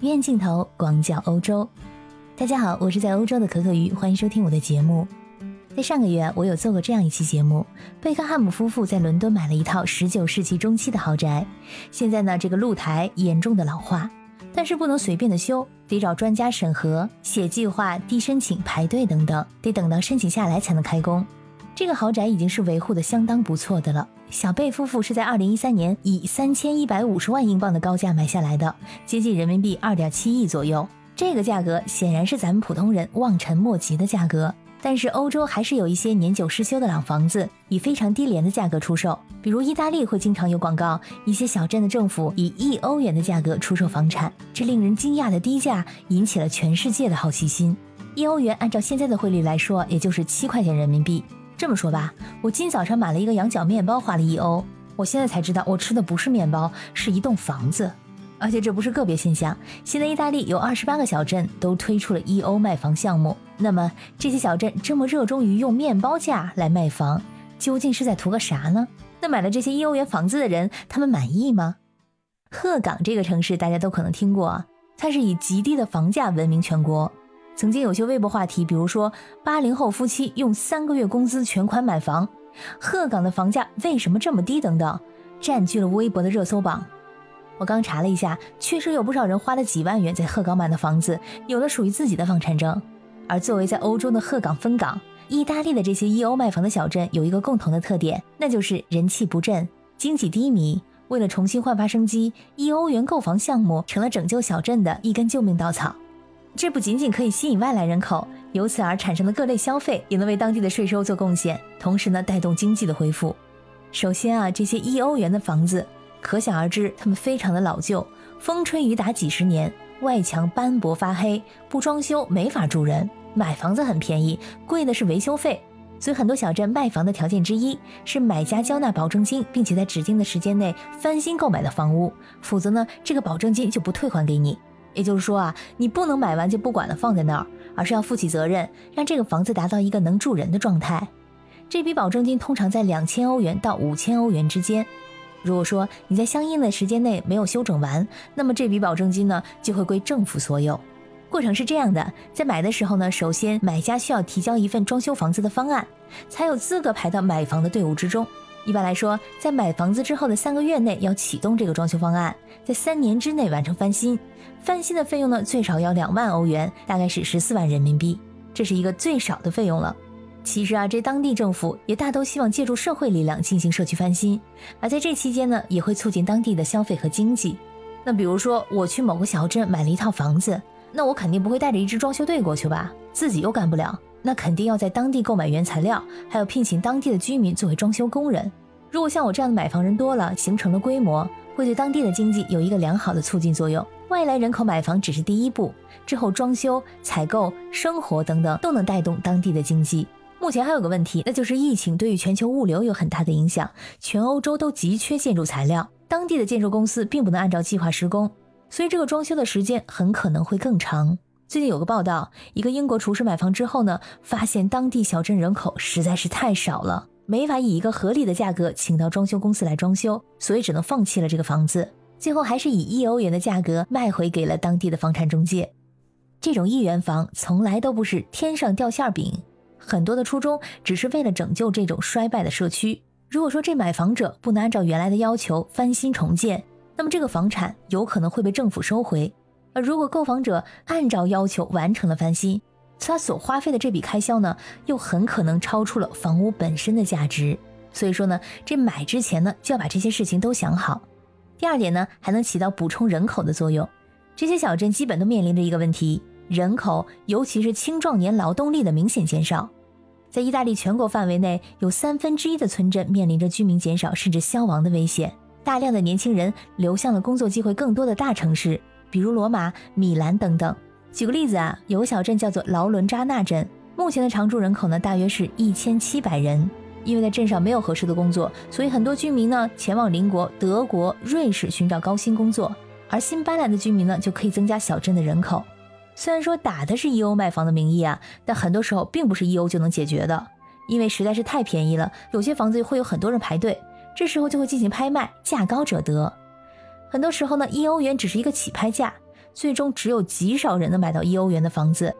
远镜头广角欧洲，大家好，我是在欧洲的可可鱼，欢迎收听我的节目。在上个月，我有做过这样一期节目，贝克汉姆夫妇在伦敦买了一套十九世纪中期的豪宅，现在呢，这个露台严重的老化，但是不能随便的修，得找专家审核、写计划、递申请、排队等等，得等到申请下来才能开工。这个豪宅已经是维护的相当不错的了。小贝夫妇是在二零一三年以三千一百五十万英镑的高价买下来的，接近人民币二点七亿左右。这个价格显然是咱们普通人望尘莫及的价格。但是欧洲还是有一些年久失修的老房子以非常低廉的价格出售，比如意大利会经常有广告，一些小镇的政府以一欧元的价格出售房产，这令人惊讶的低价引起了全世界的好奇心。一欧元按照现在的汇率来说，也就是七块钱人民币。这么说吧，我今早上买了一个羊角面包，花了一欧。我现在才知道，我吃的不是面包，是一栋房子。而且这不是个别现象，现在意大利有二十八个小镇都推出了一欧卖房项目。那么这些小镇这么热衷于用面包价来卖房，究竟是在图个啥呢？那买了这些一欧元房子的人，他们满意吗？鹤岗这个城市大家都可能听过，它是以极低的房价闻名全国。曾经有些微博话题，比如说八零后夫妻用三个月工资全款买房，鹤岗的房价为什么这么低等等，占据了微博的热搜榜。我刚查了一下，确实有不少人花了几万元在鹤岗买的房子，有了属于自己的房产证。而作为在欧洲的鹤岗分港，意大利的这些一欧卖房的小镇有一个共同的特点，那就是人气不振，经济低迷。为了重新焕发生机，一欧元购房项目成了拯救小镇的一根救命稻草。这不仅仅可以吸引外来人口，由此而产生的各类消费也能为当地的税收做贡献，同时呢带动经济的恢复。首先啊，这些一欧元的房子，可想而知，它们非常的老旧，风吹雨打几十年，外墙斑驳发黑，不装修没法住人。买房子很便宜，贵的是维修费。所以很多小镇卖房的条件之一是买家交纳保证金，并且在指定的时间内翻新购买的房屋，否则呢这个保证金就不退还给你。也就是说啊，你不能买完就不管了放在那儿，而是要负起责任，让这个房子达到一个能住人的状态。这笔保证金通常在两千欧元到五千欧元之间。如果说你在相应的时间内没有修整完，那么这笔保证金呢就会归政府所有。过程是这样的，在买的时候呢，首先买家需要提交一份装修房子的方案，才有资格排到买房的队伍之中。一般来说，在买房子之后的三个月内要启动这个装修方案，在三年之内完成翻新。翻新的费用呢，最少要两万欧元，大概是十四万人民币，这是一个最少的费用了。其实啊，这当地政府也大都希望借助社会力量进行社区翻新，而在这期间呢，也会促进当地的消费和经济。那比如说，我去某个小镇买了一套房子，那我肯定不会带着一支装修队过去吧，自己又干不了。那肯定要在当地购买原材料，还有聘请当地的居民作为装修工人。如果像我这样的买房人多了，形成了规模，会对当地的经济有一个良好的促进作用。外来人口买房只是第一步，之后装修、采购、生活等等都能带动当地的经济。目前还有个问题，那就是疫情对于全球物流有很大的影响，全欧洲都急缺建筑材料，当地的建筑公司并不能按照计划施工，所以这个装修的时间很可能会更长。最近有个报道，一个英国厨师买房之后呢，发现当地小镇人口实在是太少了，没法以一个合理的价格请到装修公司来装修，所以只能放弃了这个房子。最后还是以一欧元的价格卖回给了当地的房产中介。这种一元房从来都不是天上掉馅饼，很多的初衷只是为了拯救这种衰败的社区。如果说这买房者不能按照原来的要求翻新重建，那么这个房产有可能会被政府收回。而如果购房者按照要求完成了翻新，他所花费的这笔开销呢，又很可能超出了房屋本身的价值。所以说呢，这买之前呢，就要把这些事情都想好。第二点呢，还能起到补充人口的作用。这些小镇基本都面临着一个问题：人口，尤其是青壮年劳动力的明显减少。在意大利全国范围内，有三分之一的村镇面临着居民减少甚至消亡的危险。大量的年轻人流向了工作机会更多的大城市。比如罗马、米兰等等。举个例子啊，有个小镇叫做劳伦扎纳镇，目前的常住人口呢大约是一千七百人。因为在镇上没有合适的工作，所以很多居民呢前往邻国德国、瑞士寻找高薪工作。而新搬来的居民呢就可以增加小镇的人口。虽然说打的是一欧卖房的名义啊，但很多时候并不是一欧就能解决的，因为实在是太便宜了，有些房子会有很多人排队，这时候就会进行拍卖，价高者得。很多时候呢，一欧元只是一个起拍价，最终只有极少人能买到一欧元的房子。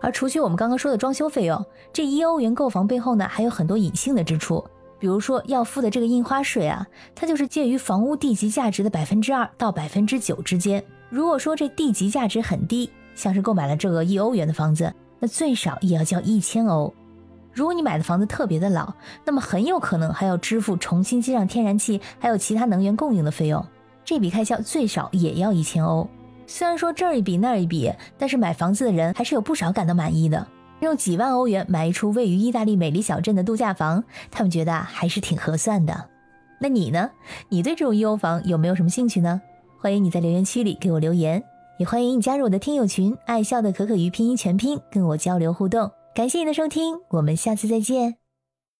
而除去我们刚刚说的装修费用，这一欧元购房背后呢，还有很多隐性的支出。比如说要付的这个印花税啊，它就是介于房屋地级价值的百分之二到百分之九之间。如果说这地级价值很低，像是购买了这个一欧元的房子，那最少也要交一千欧。如果你买的房子特别的老，那么很有可能还要支付重新接上天然气还有其他能源供应的费用，这笔开销最少也要一千欧。虽然说这儿一笔那儿一笔，但是买房子的人还是有不少感到满意的。用几万欧元买一处位于意大利美丽小镇的度假房，他们觉得还是挺合算的。那你呢？你对这种一欧房有没有什么兴趣呢？欢迎你在留言区里给我留言，也欢迎你加入我的听友群“爱笑的可可鱼拼音全拼”，跟我交流互动。感谢你的收听，我们下次再见。